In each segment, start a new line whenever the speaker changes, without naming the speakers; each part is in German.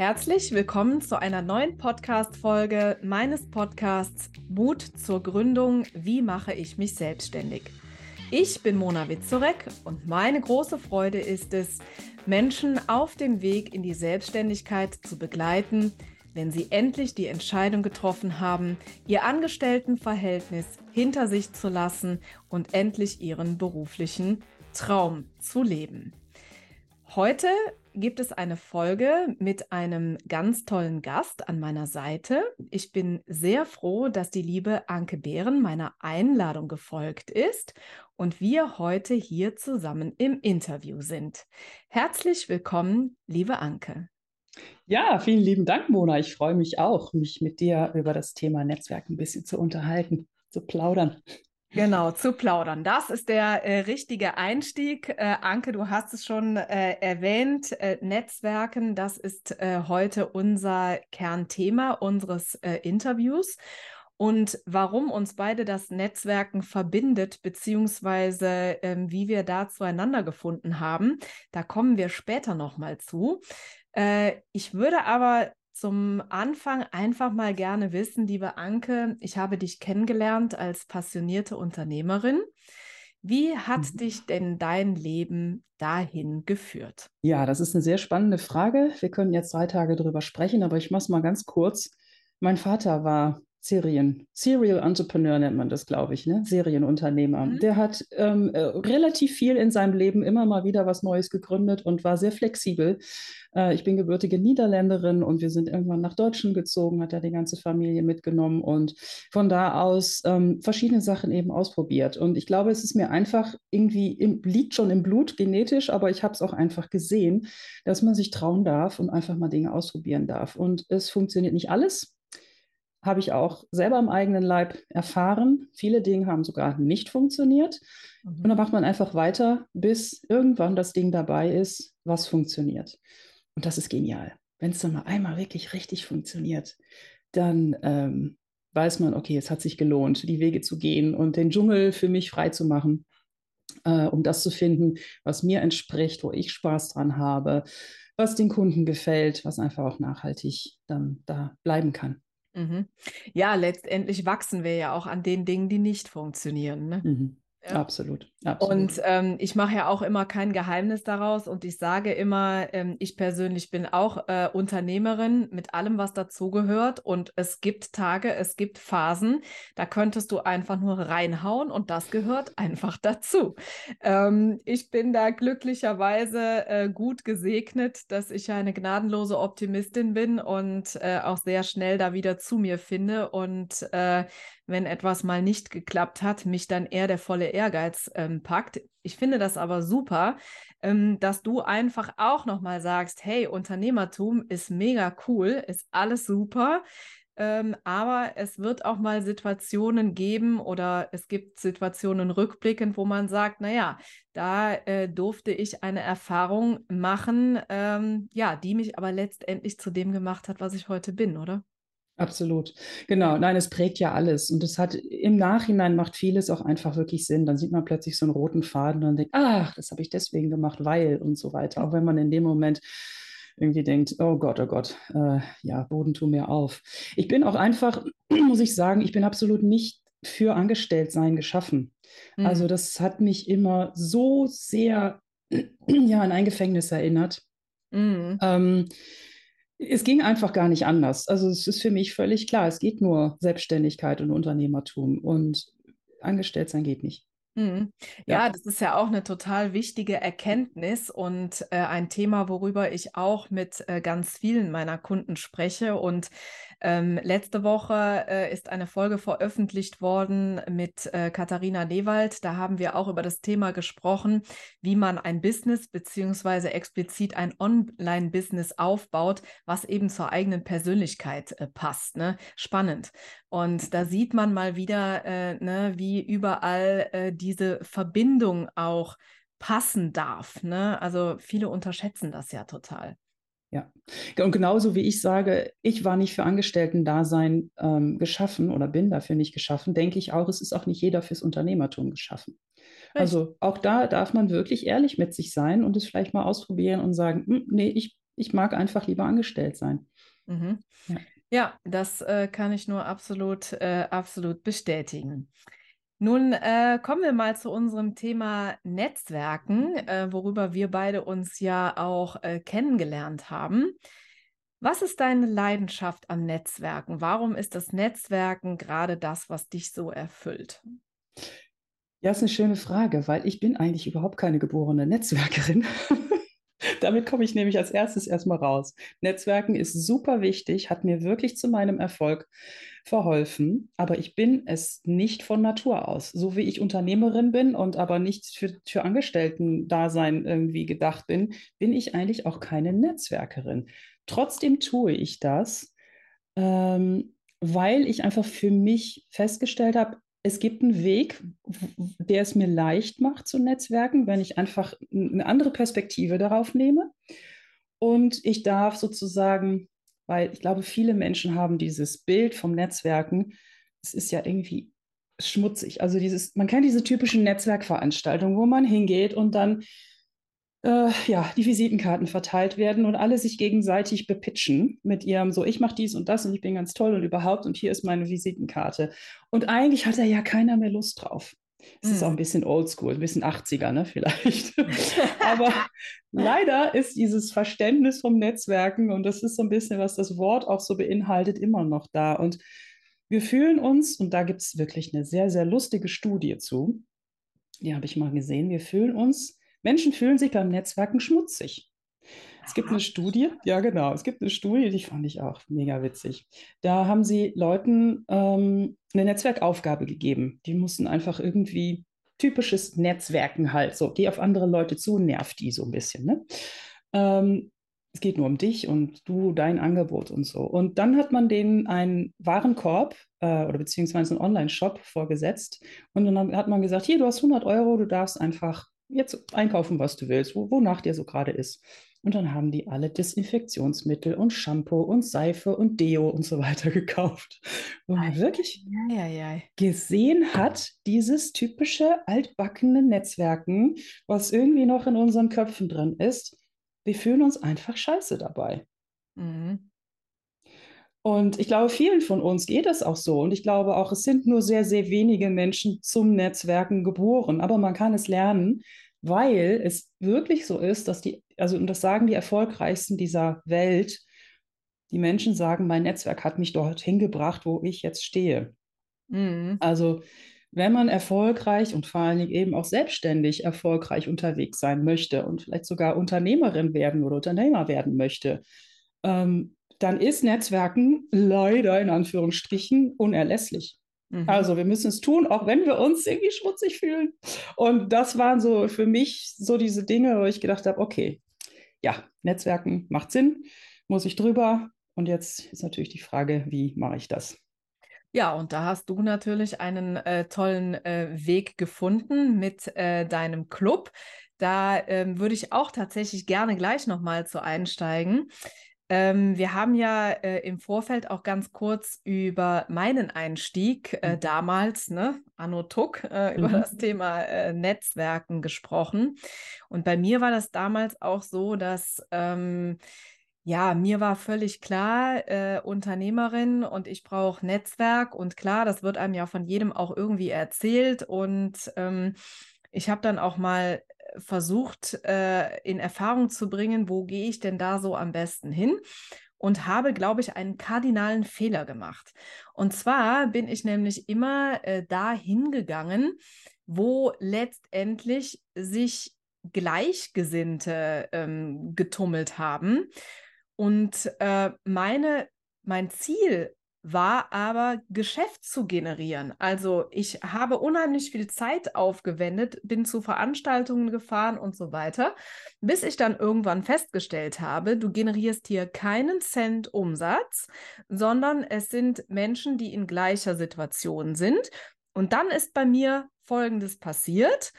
Herzlich willkommen zu einer neuen Podcast-Folge meines Podcasts Mut zur Gründung. Wie mache ich mich selbstständig? Ich bin Mona Witzorek und meine große Freude ist es, Menschen auf dem Weg in die Selbstständigkeit zu begleiten, wenn sie endlich die Entscheidung getroffen haben, ihr Angestelltenverhältnis hinter sich zu lassen und endlich ihren beruflichen Traum zu leben. Heute gibt es eine Folge mit einem ganz tollen Gast an meiner Seite. Ich bin sehr froh, dass die liebe Anke Behren meiner Einladung gefolgt ist und wir heute hier zusammen im Interview sind. Herzlich willkommen, liebe Anke.
Ja, vielen lieben Dank, Mona. Ich freue mich auch, mich mit dir über das Thema Netzwerk ein bisschen zu unterhalten, zu plaudern.
Genau, zu plaudern. Das ist der äh, richtige Einstieg. Äh, Anke, du hast es schon äh, erwähnt. Äh, Netzwerken, das ist äh, heute unser Kernthema unseres äh, Interviews. Und warum uns beide das Netzwerken verbindet, beziehungsweise ähm, wie wir da zueinander gefunden haben, da kommen wir später nochmal zu. ich würde aber zum Anfang einfach mal gerne wissen, liebe Anke, ich habe dich kennengelernt als passionierte Unternehmerin. Wie hat mhm. dich denn dein Leben dahin geführt?
Ja, das ist eine sehr spannende Frage. Wir können jetzt drei Tage darüber sprechen, aber ich mache es mal ganz kurz. Mein Vater war Serien, Serial Entrepreneur nennt man das, glaube ich, ne? Serienunternehmer. Mhm. Der hat ähm, äh, relativ viel in seinem Leben immer mal wieder was Neues gegründet und war sehr flexibel. Äh, ich bin gebürtige Niederländerin und wir sind irgendwann nach Deutschland gezogen, hat er die ganze Familie mitgenommen und von da aus ähm, verschiedene Sachen eben ausprobiert. Und ich glaube, es ist mir einfach irgendwie, im, liegt schon im Blut genetisch, aber ich habe es auch einfach gesehen, dass man sich trauen darf und einfach mal Dinge ausprobieren darf. Und es funktioniert nicht alles habe ich auch selber im eigenen Leib erfahren. Viele Dinge haben sogar nicht funktioniert. Mhm. Und dann macht man einfach weiter, bis irgendwann das Ding dabei ist, was funktioniert. Und das ist genial. Wenn es dann mal einmal wirklich richtig funktioniert, dann ähm, weiß man, okay, es hat sich gelohnt, die Wege zu gehen und den Dschungel für mich frei zu machen, äh, um das zu finden, was mir entspricht, wo ich Spaß dran habe, was den Kunden gefällt, was einfach auch nachhaltig dann da bleiben kann.
Mhm. Ja, letztendlich wachsen wir ja auch an den Dingen, die nicht funktionieren. Ne?
Mhm. Ja. Absolut,
absolut. Und ähm, ich mache ja auch immer kein Geheimnis daraus und ich sage immer, ähm, ich persönlich bin auch äh, Unternehmerin mit allem, was dazugehört. Und es gibt Tage, es gibt Phasen, da könntest du einfach nur reinhauen und das gehört einfach dazu. Ähm, ich bin da glücklicherweise äh, gut gesegnet, dass ich eine gnadenlose Optimistin bin und äh, auch sehr schnell da wieder zu mir finde und äh, wenn etwas mal nicht geklappt hat, mich dann eher der volle Ehrgeiz ähm, packt. Ich finde das aber super, ähm, dass du einfach auch nochmal sagst, hey, Unternehmertum ist mega cool, ist alles super. Ähm, aber es wird auch mal Situationen geben oder es gibt Situationen rückblickend, wo man sagt, naja, da äh, durfte ich eine Erfahrung machen, ähm, ja, die mich aber letztendlich zu dem gemacht hat, was ich heute bin, oder?
Absolut. Genau. Nein, es prägt ja alles. Und es hat im Nachhinein macht vieles auch einfach wirklich Sinn. Dann sieht man plötzlich so einen roten Faden und denkt, ach, das habe ich deswegen gemacht, weil und so weiter. Auch wenn man in dem Moment irgendwie denkt, oh Gott, oh Gott, äh, ja, Boden tu mir auf. Ich bin auch einfach, muss ich sagen, ich bin absolut nicht für Angestelltsein geschaffen. Mhm. Also das hat mich immer so sehr ja, an ein Gefängnis erinnert. Mhm. Ähm, es ging einfach gar nicht anders. Also es ist für mich völlig klar, es geht nur Selbstständigkeit und Unternehmertum und angestellt sein geht nicht.
Mhm. Ja, ja, das ist ja auch eine total wichtige Erkenntnis und äh, ein Thema, worüber ich auch mit äh, ganz vielen meiner Kunden spreche. Und ähm, letzte Woche äh, ist eine Folge veröffentlicht worden mit äh, Katharina Lewald. Da haben wir auch über das Thema gesprochen, wie man ein Business beziehungsweise explizit ein Online-Business aufbaut, was eben zur eigenen Persönlichkeit äh, passt. Ne? Spannend. Und da sieht man mal wieder, äh, ne, wie überall diese Verbindung auch passen darf. Ne? Also viele unterschätzen das ja total.
Ja, und genauso wie ich sage, ich war nicht für Angestellten-Dasein ähm, geschaffen oder bin dafür nicht geschaffen, denke ich auch, es ist auch nicht jeder fürs Unternehmertum geschaffen. Richtig. Also auch da darf man wirklich ehrlich mit sich sein und es vielleicht mal ausprobieren und sagen, hm, nee, ich ich mag einfach lieber angestellt sein.
Mhm. Ja. ja. das äh, kann ich nur absolut, äh, absolut bestätigen. Nun äh, kommen wir mal zu unserem Thema Netzwerken, äh, worüber wir beide uns ja auch äh, kennengelernt haben. Was ist deine Leidenschaft am Netzwerken? Warum ist das Netzwerken gerade das, was dich so erfüllt?
Ja, ist eine schöne Frage, weil ich bin eigentlich überhaupt keine geborene Netzwerkerin. Damit komme ich nämlich als erstes erstmal raus. Netzwerken ist super wichtig, hat mir wirklich zu meinem Erfolg verholfen, aber ich bin es nicht von Natur aus. So wie ich Unternehmerin bin und aber nicht für, für Angestellten-Dasein irgendwie gedacht bin, bin ich eigentlich auch keine Netzwerkerin. Trotzdem tue ich das, ähm, weil ich einfach für mich festgestellt habe, es gibt einen Weg, der es mir leicht macht zu netzwerken, wenn ich einfach eine andere Perspektive darauf nehme. Und ich darf sozusagen, weil ich glaube, viele Menschen haben dieses Bild vom Netzwerken, es ist ja irgendwie schmutzig. Also dieses, man kennt diese typischen Netzwerkveranstaltungen, wo man hingeht und dann äh, ja, die Visitenkarten verteilt werden und alle sich gegenseitig bepitchen mit ihrem so, ich mache dies und das und ich bin ganz toll und überhaupt und hier ist meine Visitenkarte. Und eigentlich hat da ja keiner mehr Lust drauf. Es mm. ist auch ein bisschen oldschool, ein bisschen 80er, ne, vielleicht. Aber leider ist dieses Verständnis vom Netzwerken und das ist so ein bisschen, was das Wort auch so beinhaltet, immer noch da. Und wir fühlen uns, und da gibt es wirklich eine sehr, sehr lustige Studie zu, die habe ich mal gesehen, wir fühlen uns Menschen fühlen sich beim Netzwerken schmutzig. Es gibt eine Studie, ja genau, es gibt eine Studie, die fand ich auch mega witzig. Da haben sie Leuten ähm, eine Netzwerkaufgabe gegeben. Die mussten einfach irgendwie typisches Netzwerken halt, so, geh auf andere Leute zu, nervt die so ein bisschen. Ne? Ähm, es geht nur um dich und du, dein Angebot und so. Und dann hat man denen einen Warenkorb äh, oder beziehungsweise einen Online-Shop vorgesetzt und dann hat man gesagt, hier, du hast 100 Euro, du darfst einfach jetzt einkaufen, was du willst, wo, wonach dir so gerade ist. Und dann haben die alle Desinfektionsmittel und Shampoo und Seife und Deo und so weiter gekauft. Wo man wirklich ja, ja, ja. gesehen hat, dieses typische altbackene Netzwerken, was irgendwie noch in unseren Köpfen drin ist. Wir fühlen uns einfach scheiße dabei. Mhm. Und ich glaube, vielen von uns geht es auch so. Und ich glaube auch, es sind nur sehr, sehr wenige Menschen zum Netzwerken geboren. Aber man kann es lernen, weil es wirklich so ist, dass die, also, und das sagen die erfolgreichsten dieser Welt, die Menschen sagen, mein Netzwerk hat mich dorthin gebracht, wo ich jetzt stehe. Mhm. Also, wenn man erfolgreich und vor allen Dingen eben auch selbstständig erfolgreich unterwegs sein möchte und vielleicht sogar Unternehmerin werden oder Unternehmer werden möchte, ähm, dann ist Netzwerken leider in Anführungsstrichen unerlässlich. Mhm. Also wir müssen es tun, auch wenn wir uns irgendwie schmutzig fühlen. Und das waren so für mich so diese Dinge, wo ich gedacht habe, okay, ja, Netzwerken macht Sinn, muss ich drüber. Und jetzt ist natürlich die Frage, wie mache ich das?
Ja, und da hast du natürlich einen äh, tollen äh, Weg gefunden mit äh, deinem Club. Da ähm, würde ich auch tatsächlich gerne gleich nochmal zu einsteigen. Ähm, wir haben ja äh, im Vorfeld auch ganz kurz über meinen Einstieg äh, mhm. damals, ne, Anno Tuck, äh, über mhm. das Thema äh, Netzwerken gesprochen. Und bei mir war das damals auch so, dass ähm, ja, mir war völlig klar, äh, Unternehmerin und ich brauche Netzwerk. Und klar, das wird einem ja von jedem auch irgendwie erzählt. Und ähm, ich habe dann auch mal versucht, äh, in Erfahrung zu bringen, wo gehe ich denn da so am besten hin? Und habe, glaube ich, einen kardinalen Fehler gemacht. Und zwar bin ich nämlich immer äh, da hingegangen, wo letztendlich sich Gleichgesinnte ähm, getummelt haben. Und äh, meine, mein Ziel war aber Geschäft zu generieren. Also ich habe unheimlich viel Zeit aufgewendet, bin zu Veranstaltungen gefahren und so weiter, bis ich dann irgendwann festgestellt habe, du generierst hier keinen Cent Umsatz, sondern es sind Menschen, die in gleicher Situation sind. Und dann ist bei mir Folgendes passiert.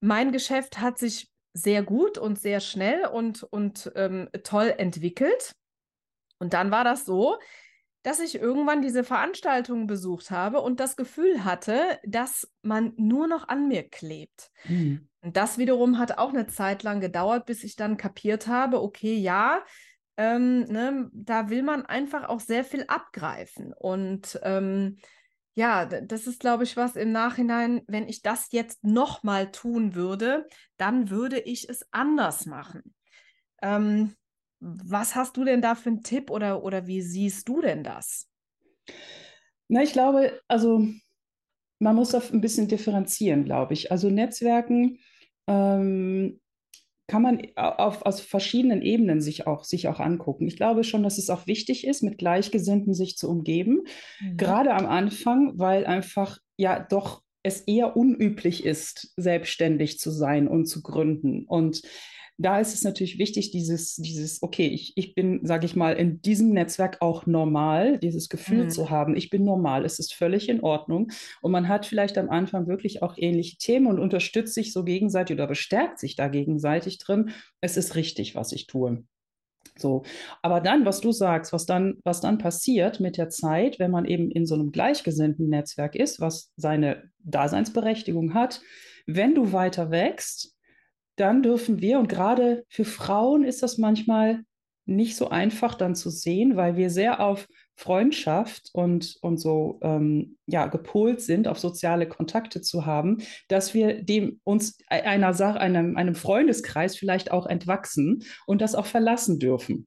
Mein Geschäft hat sich sehr gut und sehr schnell und, und ähm, toll entwickelt. Und dann war das so, dass ich irgendwann diese Veranstaltungen besucht habe und das Gefühl hatte, dass man nur noch an mir klebt. Mhm. Und das wiederum hat auch eine Zeit lang gedauert, bis ich dann kapiert habe, okay, ja, ähm, ne, da will man einfach auch sehr viel abgreifen. Und ähm, ja, das ist, glaube ich, was im Nachhinein, wenn ich das jetzt nochmal tun würde, dann würde ich es anders machen. Ähm, was hast du denn da für einen Tipp oder, oder wie siehst du denn das?
Na, ich glaube, also man muss da ein bisschen differenzieren, glaube ich. Also Netzwerken ähm, kann man auf, aus verschiedenen Ebenen sich auch, sich auch angucken. Ich glaube schon, dass es auch wichtig ist, mit Gleichgesinnten sich zu umgeben, mhm. gerade am Anfang, weil einfach ja doch es eher unüblich ist, selbstständig zu sein und zu gründen. Und da ist es natürlich wichtig, dieses, dieses, okay, ich, ich bin, sage ich mal, in diesem Netzwerk auch normal, dieses Gefühl mhm. zu haben, ich bin normal, es ist völlig in Ordnung. Und man hat vielleicht am Anfang wirklich auch ähnliche Themen und unterstützt sich so gegenseitig oder bestärkt sich da gegenseitig drin. Es ist richtig, was ich tue. So, aber dann, was du sagst, was dann, was dann passiert mit der Zeit, wenn man eben in so einem gleichgesinnten Netzwerk ist, was seine Daseinsberechtigung hat, wenn du weiter wächst, dann dürfen wir, und gerade für Frauen ist das manchmal nicht so einfach dann zu sehen, weil wir sehr auf Freundschaft und, und so ähm, ja, gepolt sind, auf soziale Kontakte zu haben, dass wir dem uns einer Sache, einem, einem Freundeskreis vielleicht auch entwachsen und das auch verlassen dürfen.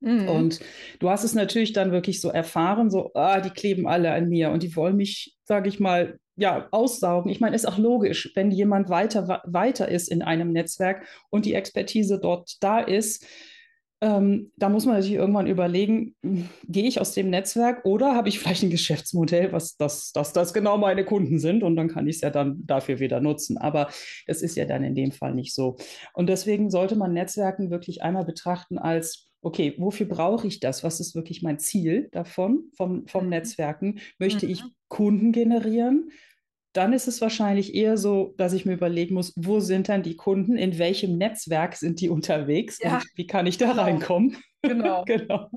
Mhm. Und du hast es natürlich dann wirklich so erfahren, so, ah, die kleben alle an mir und die wollen mich, sage ich mal, ja, aussaugen. Ich meine, ist auch logisch, wenn jemand weiter, weiter ist in einem Netzwerk und die Expertise dort da ist, ähm, da muss man natürlich irgendwann überlegen, gehe ich aus dem Netzwerk oder habe ich vielleicht ein Geschäftsmodell, was das, dass das genau meine Kunden sind und dann kann ich es ja dann dafür wieder nutzen. Aber das ist ja dann in dem Fall nicht so. Und deswegen sollte man Netzwerken wirklich einmal betrachten als okay, wofür brauche ich das? Was ist wirklich mein Ziel davon, vom, vom mhm. Netzwerken? Möchte mhm. ich Kunden generieren? Dann ist es wahrscheinlich eher so, dass ich mir überlegen muss, wo sind dann die Kunden, in welchem Netzwerk sind die unterwegs ja. und wie kann ich da genau. reinkommen? Genau. genau.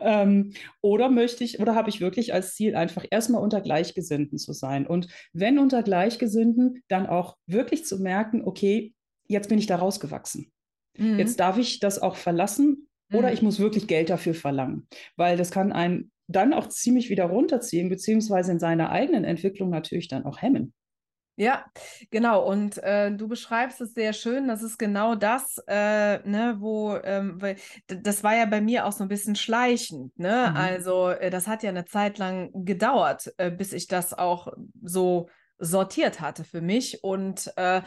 Ähm, oder möchte ich, oder habe ich wirklich als Ziel einfach erstmal unter Gleichgesinnten zu sein? Und wenn unter Gleichgesinnten, dann auch wirklich zu merken, okay, jetzt bin ich da rausgewachsen. Mhm. Jetzt darf ich das auch verlassen oder mhm. ich muss wirklich Geld dafür verlangen, weil das kann einen dann auch ziemlich wieder runterziehen, beziehungsweise in seiner eigenen Entwicklung natürlich dann auch hemmen.
Ja, genau. Und äh, du beschreibst es sehr schön. Das ist genau das, äh, ne, wo, ähm, weil, das war ja bei mir auch so ein bisschen schleichend. Ne? Mhm. Also, äh, das hat ja eine Zeit lang gedauert, äh, bis ich das auch so sortiert hatte für mich. Und äh,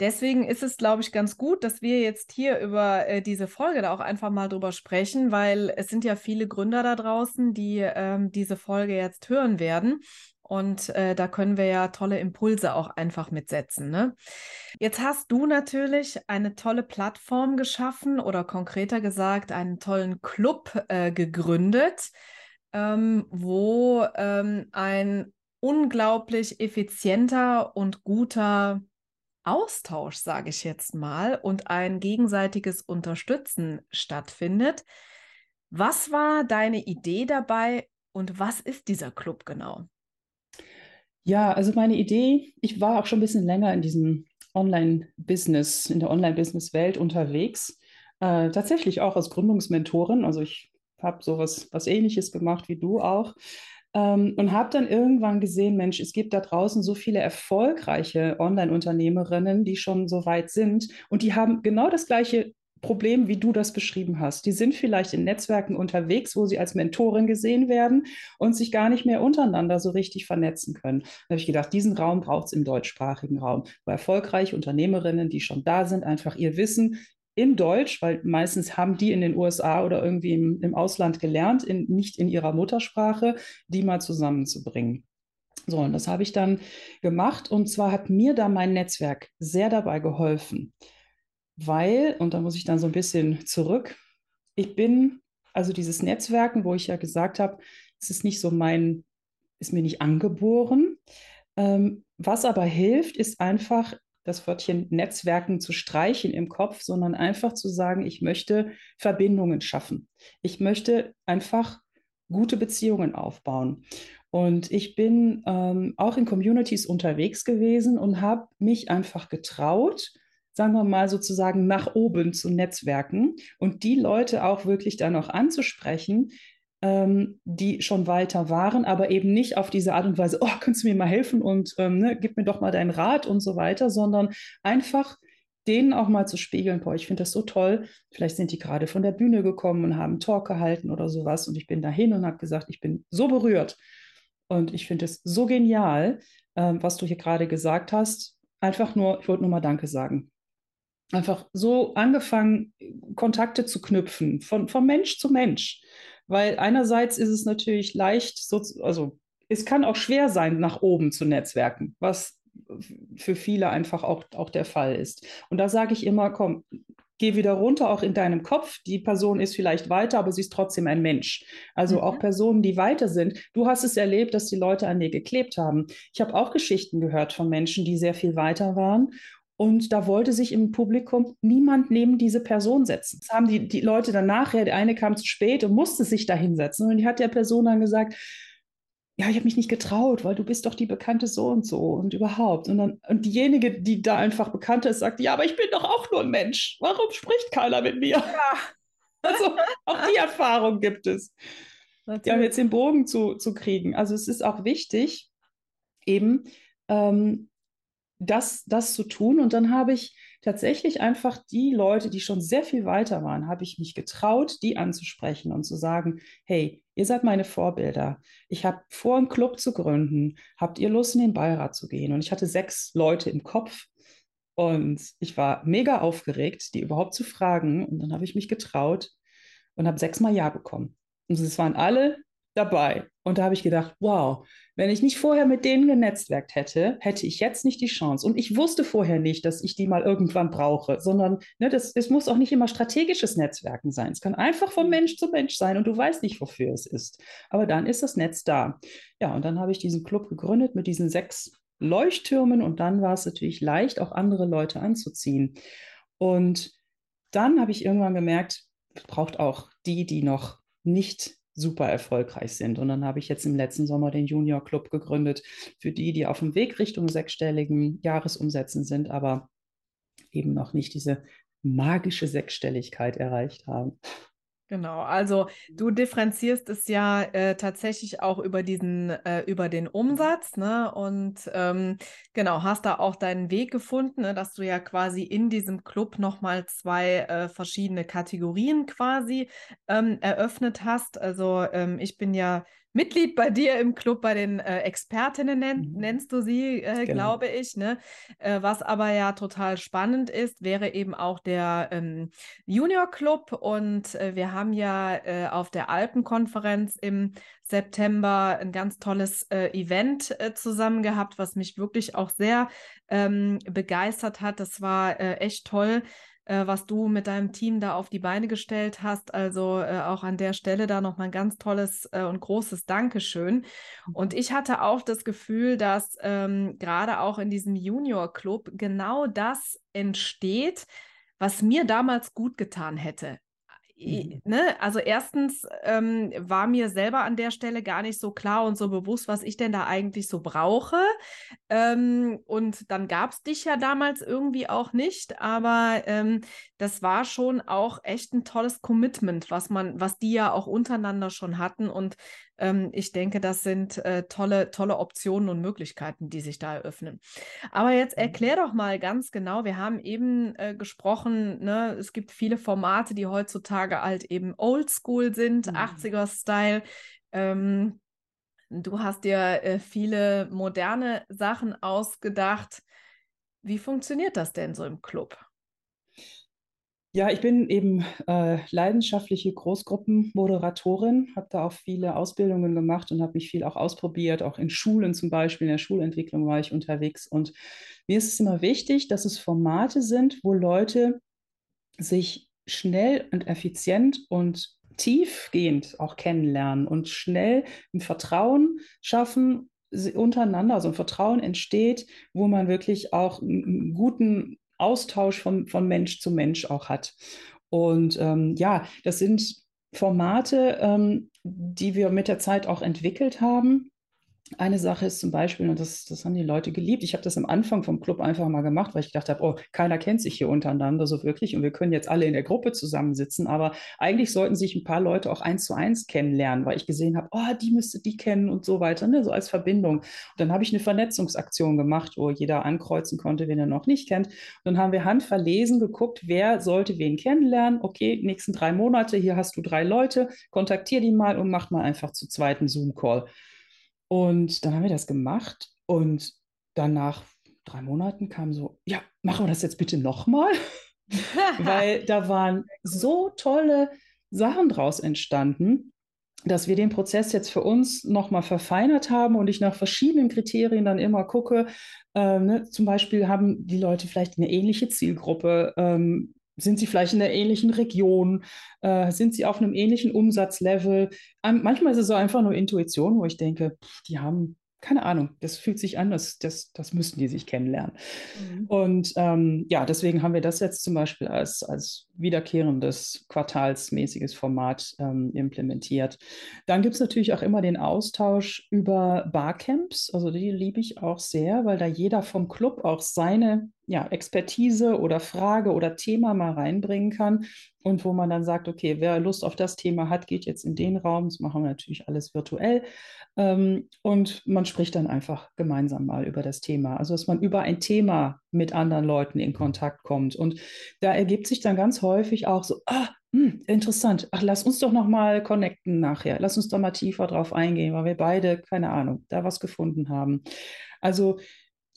Deswegen ist es, glaube ich, ganz gut, dass wir jetzt hier über äh, diese Folge da auch einfach mal drüber sprechen, weil es sind ja viele Gründer da draußen, die ähm, diese Folge jetzt hören werden. Und äh, da können wir ja tolle Impulse auch einfach mitsetzen. Ne? Jetzt hast du natürlich eine tolle Plattform geschaffen oder konkreter gesagt einen tollen Club äh, gegründet, ähm, wo ähm, ein unglaublich effizienter und guter Austausch, sage ich jetzt mal, und ein gegenseitiges Unterstützen stattfindet. Was war deine Idee dabei und was ist dieser Club genau?
Ja, also meine Idee, ich war auch schon ein bisschen länger in diesem Online-Business, in der Online-Business-Welt unterwegs. Äh, tatsächlich auch als Gründungsmentorin. Also ich habe sowas was ähnliches gemacht wie du auch. Ähm, und habe dann irgendwann gesehen, Mensch, es gibt da draußen so viele erfolgreiche Online-Unternehmerinnen, die schon so weit sind und die haben genau das gleiche Problem, wie du das beschrieben hast. Die sind vielleicht in Netzwerken unterwegs, wo sie als Mentorin gesehen werden und sich gar nicht mehr untereinander so richtig vernetzen können. Da habe ich gedacht, diesen Raum braucht es im deutschsprachigen Raum, wo erfolgreiche Unternehmerinnen, die schon da sind, einfach ihr Wissen in Deutsch, weil meistens haben die in den USA oder irgendwie im, im Ausland gelernt, in, nicht in ihrer Muttersprache, die mal zusammenzubringen. So, und das habe ich dann gemacht. Und zwar hat mir da mein Netzwerk sehr dabei geholfen, weil, und da muss ich dann so ein bisschen zurück, ich bin, also dieses Netzwerken, wo ich ja gesagt habe, es ist nicht so mein, ist mir nicht angeboren. Ähm, was aber hilft, ist einfach das Wörtchen Netzwerken zu streichen im Kopf, sondern einfach zu sagen, ich möchte Verbindungen schaffen. Ich möchte einfach gute Beziehungen aufbauen. Und ich bin ähm, auch in Communities unterwegs gewesen und habe mich einfach getraut, sagen wir mal sozusagen nach oben zu netzwerken und die Leute auch wirklich dann auch anzusprechen, ähm, die schon weiter waren, aber eben nicht auf diese Art und Weise, oh, kannst du mir mal helfen und ähm, ne, gib mir doch mal deinen Rat und so weiter, sondern einfach denen auch mal zu spiegeln, boah, ich finde das so toll. Vielleicht sind die gerade von der Bühne gekommen und haben einen Talk gehalten oder sowas und ich bin dahin und habe gesagt, ich bin so berührt und ich finde es so genial, ähm, was du hier gerade gesagt hast. Einfach nur, ich wollte nur mal Danke sagen. Einfach so angefangen, Kontakte zu knüpfen, von, von Mensch zu Mensch. Weil einerseits ist es natürlich leicht, so, also es kann auch schwer sein, nach oben zu netzwerken, was für viele einfach auch, auch der Fall ist. Und da sage ich immer, komm, geh wieder runter, auch in deinem Kopf. Die Person ist vielleicht weiter, aber sie ist trotzdem ein Mensch. Also mhm. auch Personen, die weiter sind. Du hast es erlebt, dass die Leute an dir geklebt haben. Ich habe auch Geschichten gehört von Menschen, die sehr viel weiter waren. Und da wollte sich im Publikum niemand neben diese Person setzen. Das haben die, die Leute dann nachher, der eine kam zu spät und musste sich da hinsetzen. Und die hat der Person dann gesagt, ja, ich habe mich nicht getraut, weil du bist doch die bekannte so und so und überhaupt. Und dann und diejenige, die da einfach bekannt ist, sagt, ja, aber ich bin doch auch nur ein Mensch. Warum spricht keiner mit mir? Ja. Also auch die Erfahrung gibt es. Natürlich. Ja, jetzt den Bogen zu, zu kriegen. Also es ist auch wichtig, eben ähm, das, das zu tun. Und dann habe ich tatsächlich einfach die Leute, die schon sehr viel weiter waren, habe ich mich getraut, die anzusprechen und zu sagen, hey, ihr seid meine Vorbilder. Ich habe vor, einen Club zu gründen. Habt ihr Lust, in den Beirat zu gehen? Und ich hatte sechs Leute im Kopf und ich war mega aufgeregt, die überhaupt zu fragen. Und dann habe ich mich getraut und habe sechsmal Ja bekommen. Und es waren alle dabei. Und da habe ich gedacht, wow, wenn ich nicht vorher mit denen genetzwerkt hätte, hätte ich jetzt nicht die Chance. Und ich wusste vorher nicht, dass ich die mal irgendwann brauche, sondern ne, das, es muss auch nicht immer strategisches Netzwerken sein. Es kann einfach von Mensch zu Mensch sein und du weißt nicht, wofür es ist. Aber dann ist das Netz da. Ja, und dann habe ich diesen Club gegründet mit diesen sechs Leuchttürmen und dann war es natürlich leicht, auch andere Leute anzuziehen. Und dann habe ich irgendwann gemerkt, es braucht auch die, die noch nicht super erfolgreich sind. Und dann habe ich jetzt im letzten Sommer den Junior Club gegründet für die, die auf dem Weg Richtung sechsstelligen Jahresumsätzen sind, aber eben noch nicht diese magische Sechsstelligkeit erreicht haben.
Genau, also du differenzierst es ja äh, tatsächlich auch über diesen, äh, über den Umsatz, ne? Und ähm, genau, hast da auch deinen Weg gefunden, ne? dass du ja quasi in diesem Club nochmal zwei äh, verschiedene Kategorien quasi ähm, eröffnet hast. Also ähm, ich bin ja Mitglied bei dir im Club, bei den äh, Expertinnen nenn, mhm. nennst du sie, äh, genau. glaube ich. Ne? Äh, was aber ja total spannend ist, wäre eben auch der ähm, Junior Club. Und äh, wir haben ja äh, auf der Alpenkonferenz im September ein ganz tolles äh, Event zusammen gehabt, was mich wirklich auch sehr ähm, begeistert hat. Das war echt toll äh, was du mit deinem Team da auf die Beine gestellt hast. Also äh, auch an der Stelle da nochmal ein ganz tolles äh, und großes Dankeschön. Und ich hatte auch das Gefühl, dass ähm, gerade auch in diesem Junior Club genau das entsteht, was mir damals gut getan hätte. Mhm. Ne? Also erstens ähm, war mir selber an der Stelle gar nicht so klar und so bewusst, was ich denn da eigentlich so brauche. Ähm, und dann gab es dich ja damals irgendwie auch nicht, aber ähm, das war schon auch echt ein tolles Commitment, was man, was die ja auch untereinander schon hatten. Und ähm, ich denke, das sind äh, tolle, tolle Optionen und Möglichkeiten, die sich da eröffnen. Aber jetzt mhm. erklär doch mal ganz genau, wir haben eben äh, gesprochen, ne, es gibt viele Formate, die heutzutage halt eben oldschool sind, mhm. 80er-Style. Ähm, du hast dir äh, viele moderne Sachen ausgedacht. Wie funktioniert das denn so im Club?
Ja, ich bin eben äh, leidenschaftliche Großgruppenmoderatorin, habe da auch viele Ausbildungen gemacht und habe mich viel auch ausprobiert, auch in Schulen zum Beispiel, in der Schulentwicklung war ich unterwegs. Und mir ist es immer wichtig, dass es Formate sind, wo Leute sich schnell und effizient und tiefgehend auch kennenlernen und schnell ein Vertrauen schaffen untereinander, also ein Vertrauen entsteht, wo man wirklich auch einen guten Austausch von, von Mensch zu Mensch auch hat. Und ähm, ja, das sind Formate, ähm, die wir mit der Zeit auch entwickelt haben. Eine Sache ist zum Beispiel, und das, das haben die Leute geliebt, ich habe das am Anfang vom Club einfach mal gemacht, weil ich gedacht habe, oh, keiner kennt sich hier untereinander so wirklich und wir können jetzt alle in der Gruppe zusammensitzen, aber eigentlich sollten sich ein paar Leute auch eins zu eins kennenlernen, weil ich gesehen habe, oh, die müsste die kennen und so weiter, ne, so als Verbindung. Und dann habe ich eine Vernetzungsaktion gemacht, wo jeder ankreuzen konnte, wen er noch nicht kennt. Und dann haben wir handverlesen geguckt, wer sollte wen kennenlernen. Okay, nächsten drei Monate, hier hast du drei Leute, kontaktier die mal und mach mal einfach zu zweiten Zoom-Call. Und dann haben wir das gemacht und dann nach drei Monaten kam so, ja, machen wir das jetzt bitte nochmal, weil da waren so tolle Sachen draus entstanden, dass wir den Prozess jetzt für uns nochmal verfeinert haben und ich nach verschiedenen Kriterien dann immer gucke. Ähm, ne, zum Beispiel haben die Leute vielleicht eine ähnliche Zielgruppe, ähm, sind sie vielleicht in einer ähnlichen Region? Äh, sind sie auf einem ähnlichen Umsatzlevel? Ähm, manchmal ist es so einfach nur Intuition, wo ich denke, pff, die haben keine Ahnung, das fühlt sich an, das, das, das müssten die sich kennenlernen. Mhm. Und ähm, ja, deswegen haben wir das jetzt zum Beispiel als, als wiederkehrendes, quartalsmäßiges Format ähm, implementiert. Dann gibt es natürlich auch immer den Austausch über Barcamps, also die liebe ich auch sehr, weil da jeder vom Club auch seine ja, Expertise oder Frage oder Thema mal reinbringen kann und wo man dann sagt, okay, wer Lust auf das Thema hat, geht jetzt in den Raum. Das machen wir natürlich alles virtuell. Ähm, und man spricht dann einfach gemeinsam mal über das Thema. Also, dass man über ein Thema mit anderen Leuten in Kontakt kommt. Und da ergibt sich dann ganz häufig auch so, ah, hm, interessant. Ach, lass uns doch noch mal connecten nachher. Lass uns doch mal tiefer drauf eingehen, weil wir beide, keine Ahnung, da was gefunden haben. Also,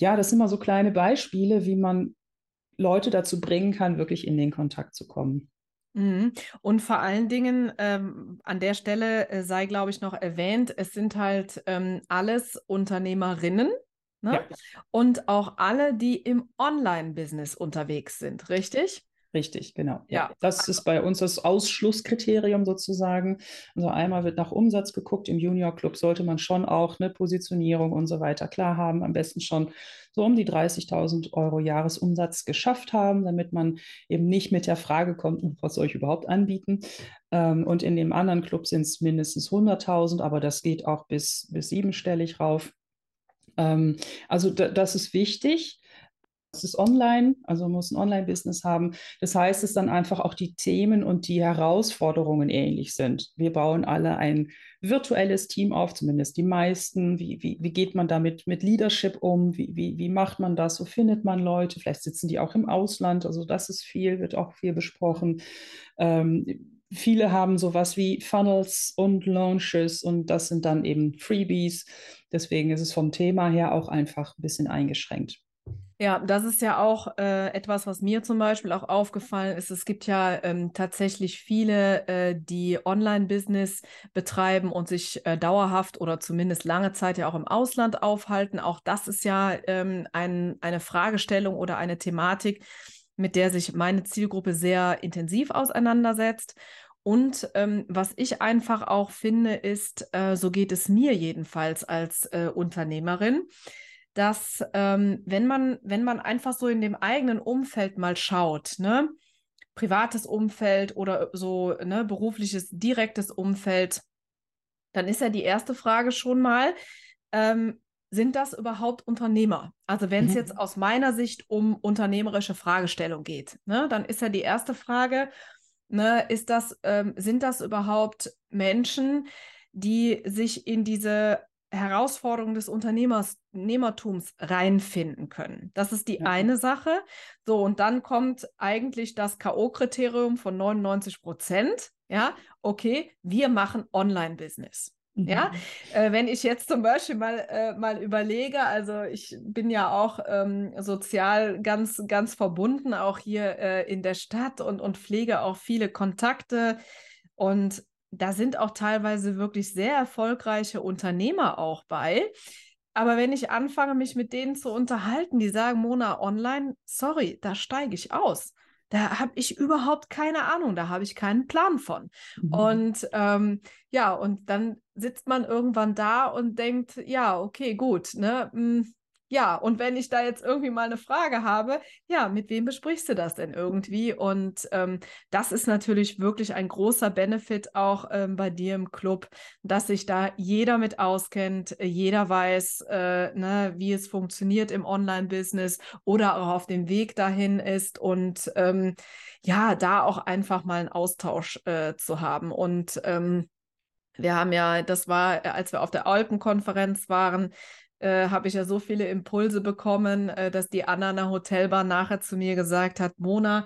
ja, das sind mal so kleine Beispiele, wie man Leute dazu bringen kann, wirklich in den Kontakt zu kommen.
Mhm. Und vor allen Dingen ähm, an der Stelle äh, sei, glaube ich, noch erwähnt, es sind halt ähm, alles Unternehmerinnen ne? Ja. und auch alle, die im Online-Business unterwegs sind, richtig?
Richtig, genau. Ja. Das ist bei uns das Ausschlusskriterium sozusagen. Also einmal wird nach Umsatz geguckt. Im Junior Club sollte man schon auch eine Positionierung und so weiter klar haben. Am besten schon so um die 30.000 Euro Jahresumsatz geschafft haben, damit man eben nicht mit der Frage kommt, hm, was soll ich überhaupt anbieten? Ähm, und in dem anderen Club sind es mindestens 100.000, aber das geht auch bis, bis siebenstellig rauf. Ähm, also das ist wichtig. Es ist online, also man muss ein Online-Business haben. Das heißt, dass dann einfach auch die Themen und die Herausforderungen ähnlich sind. Wir bauen alle ein virtuelles Team auf, zumindest die meisten. Wie, wie, wie geht man damit mit Leadership um? Wie, wie, wie macht man das? Wo findet man Leute? Vielleicht sitzen die auch im Ausland. Also das ist viel, wird auch viel besprochen. Ähm, viele haben sowas wie Funnels und Launches und das sind dann eben Freebies. Deswegen ist es vom Thema her auch einfach ein bisschen eingeschränkt.
Ja, das ist ja auch äh, etwas, was mir zum Beispiel auch aufgefallen ist. Es gibt ja ähm, tatsächlich viele, äh, die Online-Business betreiben und sich äh, dauerhaft oder zumindest lange Zeit ja auch im Ausland aufhalten. Auch das ist ja ähm, ein, eine Fragestellung oder eine Thematik, mit der sich meine Zielgruppe sehr intensiv auseinandersetzt. Und ähm, was ich einfach auch finde, ist, äh, so geht es mir jedenfalls als äh, Unternehmerin dass ähm, wenn man, wenn man einfach so in dem eigenen Umfeld mal schaut, ne, privates Umfeld oder so, ne, berufliches, direktes Umfeld, dann ist ja die erste Frage schon mal, ähm, sind das überhaupt Unternehmer? Also wenn es mhm. jetzt aus meiner Sicht um unternehmerische Fragestellung geht, ne, dann ist ja die erste Frage, ne, ist das, ähm, sind das überhaupt Menschen, die sich in diese Herausforderungen des Unternehmertums reinfinden können. Das ist die ja. eine Sache. So, und dann kommt eigentlich das K.O.-Kriterium von 99 Prozent. Ja, okay, wir machen Online-Business. Mhm. Ja, äh, wenn ich jetzt zum Beispiel mal, äh, mal überlege, also ich bin ja auch ähm, sozial ganz, ganz verbunden, auch hier äh, in der Stadt und, und pflege auch viele Kontakte. Und da sind auch teilweise wirklich sehr erfolgreiche Unternehmer auch bei. Aber wenn ich anfange, mich mit denen zu unterhalten, die sagen, Mona, online, sorry, da steige ich aus. Da habe ich überhaupt keine Ahnung, da habe ich keinen Plan von. Mhm. Und ähm, ja, und dann sitzt man irgendwann da und denkt, ja, okay, gut, ne, hm, ja, und wenn ich da jetzt irgendwie mal eine Frage habe, ja, mit wem besprichst du das denn irgendwie? Und ähm, das ist natürlich wirklich ein großer Benefit auch ähm, bei dir im Club, dass sich da jeder mit auskennt, jeder weiß, äh, ne, wie es funktioniert im Online-Business oder auch auf dem Weg dahin ist und ähm, ja, da auch einfach mal einen Austausch äh, zu haben. Und ähm, wir haben ja, das war, als wir auf der Alpenkonferenz waren, äh, habe ich ja so viele Impulse bekommen, äh, dass die Anna in der Hotelbar nachher zu mir gesagt hat, Mona,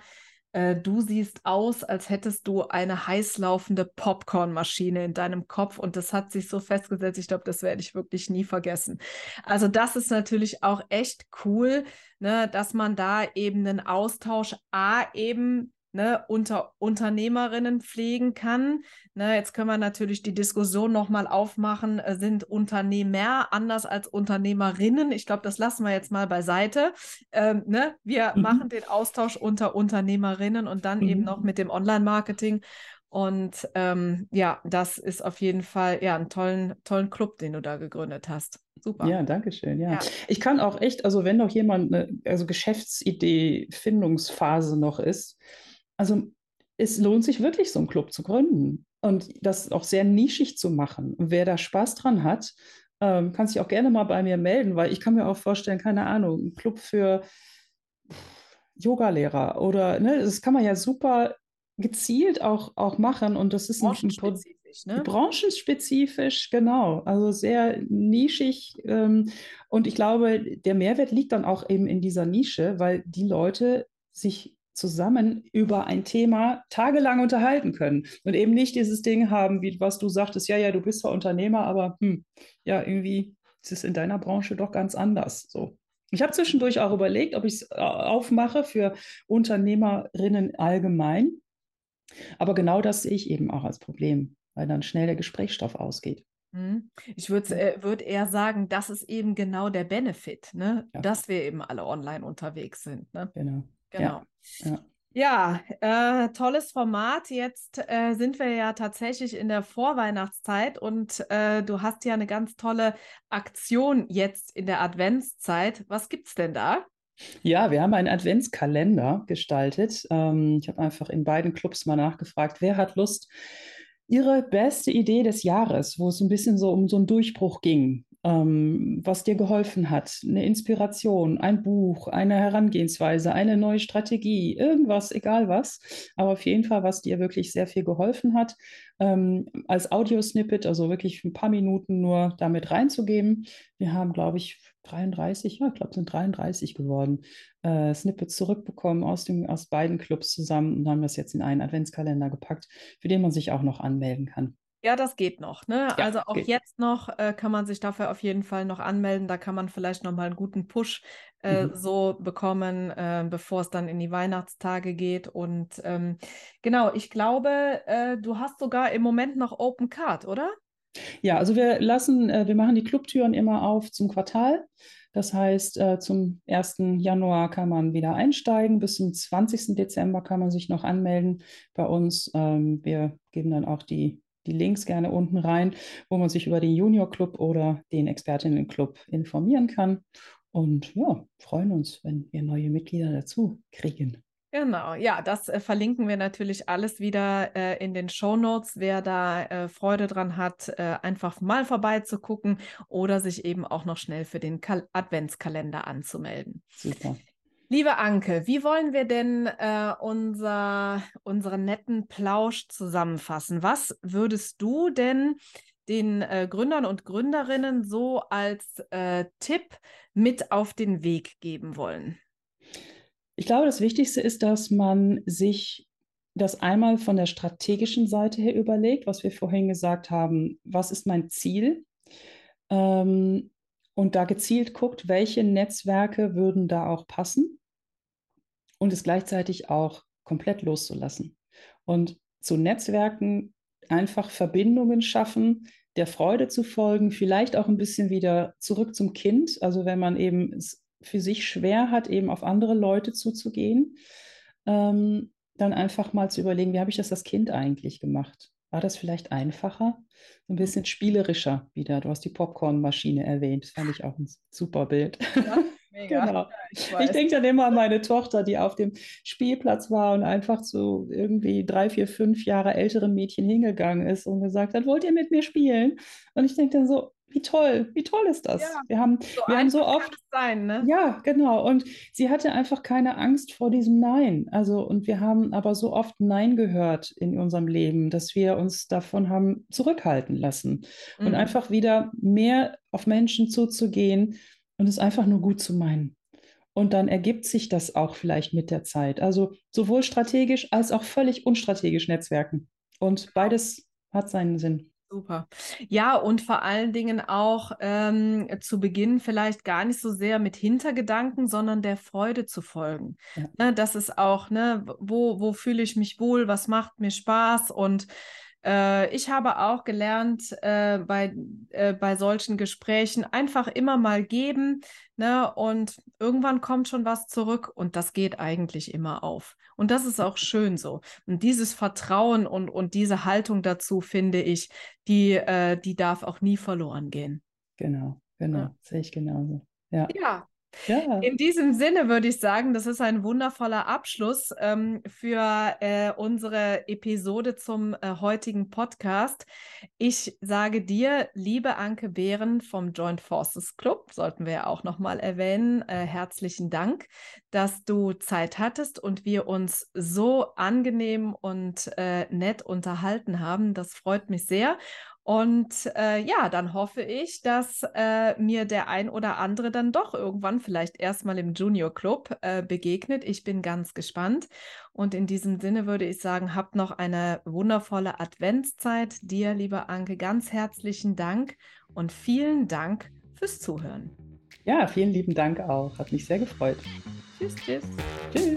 äh, du siehst aus, als hättest du eine heißlaufende Popcornmaschine in deinem Kopf und das hat sich so festgesetzt. Ich glaube, das werde ich wirklich nie vergessen. Also das ist natürlich auch echt cool, ne, dass man da eben einen Austausch A eben ne, unter Unternehmerinnen pflegen kann. Ne, jetzt können wir natürlich die Diskussion nochmal aufmachen, äh, sind Unternehmer anders als Unternehmerinnen? Ich glaube, das lassen wir jetzt mal beiseite. Ähm, ne? Wir mhm. machen den Austausch unter Unternehmerinnen und dann mhm. eben noch mit dem Online-Marketing. Und ähm, ja, das ist auf jeden Fall ja einen tollen, tollen Club, den du da gegründet hast. Super.
Ja, danke schön. Ja. ja. Ich kann auch echt, also wenn noch jemand eine also Geschäftsidee, Findungsphase noch ist, also es lohnt sich wirklich, so einen Club zu gründen und das auch sehr nischig zu machen. Und wer da Spaß dran hat, ähm, kann sich auch gerne mal bei mir melden, weil ich kann mir auch vorstellen, keine Ahnung, ein Club für Yogalehrer oder, ne, das kann man ja super gezielt auch, auch machen und das ist
branchenspezifisch, ein, ne?
branchenspezifisch, genau, also sehr nischig ähm, und ich glaube, der Mehrwert liegt dann auch eben in dieser Nische, weil die Leute sich zusammen über ein Thema tagelang unterhalten können und eben nicht dieses Ding haben, wie was du sagtest, ja, ja, du bist zwar Unternehmer, aber hm, ja, irgendwie ist es in deiner Branche doch ganz anders. So. Ich habe zwischendurch auch überlegt, ob ich es äh, aufmache für Unternehmerinnen allgemein. Aber genau das sehe ich eben auch als Problem, weil dann schnell der Gesprächsstoff ausgeht.
Mhm. Ich würde äh, würd eher sagen, das ist eben genau der Benefit, ne? Ja. dass wir eben alle online unterwegs sind. Ne?
Genau.
Genau. Ja, ja. ja äh, tolles Format. Jetzt äh, sind wir ja tatsächlich in der Vorweihnachtszeit und äh, du hast ja eine ganz tolle Aktion jetzt in der Adventszeit. Was gibt es denn da?
Ja, wir haben einen Adventskalender gestaltet. Ähm, ich habe einfach in beiden Clubs mal nachgefragt, wer hat Lust, ihre beste Idee des Jahres, wo es ein bisschen so um so einen Durchbruch ging, ähm, was dir geholfen hat, eine Inspiration, ein Buch, eine Herangehensweise, eine neue Strategie, irgendwas, egal was, aber auf jeden Fall, was dir wirklich sehr viel geholfen hat, ähm, als Audiosnippet, also wirklich ein paar Minuten nur damit reinzugeben. Wir haben, glaube ich, 33, ja, ich glaube, sind 33 geworden, äh, Snippets zurückbekommen aus, dem, aus beiden Clubs zusammen und haben das jetzt in einen Adventskalender gepackt, für den man sich auch noch anmelden kann.
Ja, das geht noch. Ne? Ja, also auch geht. jetzt noch äh, kann man sich dafür auf jeden Fall noch anmelden. Da kann man vielleicht noch mal einen guten Push äh, mhm. so bekommen, äh, bevor es dann in die Weihnachtstage geht. Und ähm, genau, ich glaube, äh, du hast sogar im Moment noch Open Card, oder?
Ja, also wir lassen, äh, wir machen die Clubtüren immer auf zum Quartal. Das heißt, äh, zum 1. Januar kann man wieder einsteigen. Bis zum 20. Dezember kann man sich noch anmelden bei uns. Ähm, wir geben dann auch die die Links gerne unten rein, wo man sich über den Junior Club oder den Expertinnen Club informieren kann. Und ja, freuen uns, wenn wir neue Mitglieder dazu kriegen.
Genau, ja, das äh, verlinken wir natürlich alles wieder äh, in den Show Notes. Wer da äh, Freude dran hat, äh, einfach mal vorbeizugucken oder sich eben auch noch schnell für den Kal Adventskalender anzumelden.
Super.
Liebe Anke, wie wollen wir denn äh, unser, unseren netten Plausch zusammenfassen? Was würdest du denn den äh, Gründern und Gründerinnen so als äh, Tipp mit auf den Weg geben wollen?
Ich glaube, das Wichtigste ist, dass man sich das einmal von der strategischen Seite her überlegt, was wir vorhin gesagt haben. Was ist mein Ziel? Ähm, und da gezielt guckt, welche Netzwerke würden da auch passen und es gleichzeitig auch komplett loszulassen. Und zu Netzwerken einfach Verbindungen schaffen, der Freude zu folgen, vielleicht auch ein bisschen wieder zurück zum Kind. Also wenn man eben es für sich schwer hat, eben auf andere Leute zuzugehen, ähm, dann einfach mal zu überlegen, wie habe ich das als Kind eigentlich gemacht? War das vielleicht einfacher? So ein bisschen spielerischer wieder. Du hast die Popcornmaschine erwähnt. Das fand ich auch ein super Bild. Ja, mega. genau. Ich, ich denke dann immer an meine Tochter, die auf dem Spielplatz war und einfach zu irgendwie drei, vier, fünf Jahre älteren Mädchen hingegangen ist und gesagt hat, wollt ihr mit mir spielen? Und ich denke dann so, wie toll, wie toll ist das? Ja, wir haben so, wir haben so oft
sein, ne?
Ja, genau. Und sie hatte einfach keine Angst vor diesem Nein. Also, und wir haben aber so oft Nein gehört in unserem Leben, dass wir uns davon haben zurückhalten lassen. Mhm. Und einfach wieder mehr auf Menschen zuzugehen und es einfach nur gut zu meinen. Und dann ergibt sich das auch vielleicht mit der Zeit. Also sowohl strategisch als auch völlig unstrategisch Netzwerken. Und beides hat seinen Sinn.
Super. Ja, und vor allen Dingen auch ähm, zu Beginn vielleicht gar nicht so sehr mit Hintergedanken, sondern der Freude zu folgen. Ja. Ne, das ist auch, ne, wo, wo fühle ich mich wohl, was macht mir Spaß und äh, ich habe auch gelernt, äh, bei, äh, bei solchen Gesprächen einfach immer mal geben, ne? Und irgendwann kommt schon was zurück und das geht eigentlich immer auf. Und das ist auch schön so. Und dieses Vertrauen und, und diese Haltung dazu, finde ich, die, äh, die darf auch nie verloren gehen.
Genau, genau, ja. sehe ich genauso. Ja.
ja, ja. In diesem Sinne würde ich sagen, das ist ein wundervoller Abschluss ähm, für äh, unsere Episode zum äh, heutigen Podcast. Ich sage dir, liebe Anke Behren vom Joint Forces Club, sollten wir ja auch nochmal erwähnen, äh, herzlichen Dank, dass du Zeit hattest und wir uns so angenehm und äh, nett unterhalten haben. Das freut mich sehr. Und äh, ja, dann hoffe ich, dass äh, mir der ein oder andere dann doch irgendwann vielleicht erstmal im Junior Club äh, begegnet. Ich bin ganz gespannt. Und in diesem Sinne würde ich sagen, habt noch eine wundervolle Adventszeit. Dir, liebe Anke, ganz herzlichen Dank und vielen Dank fürs Zuhören.
Ja, vielen lieben Dank auch. Hat mich sehr gefreut.
Tschüss, tschüss.
Tschüss.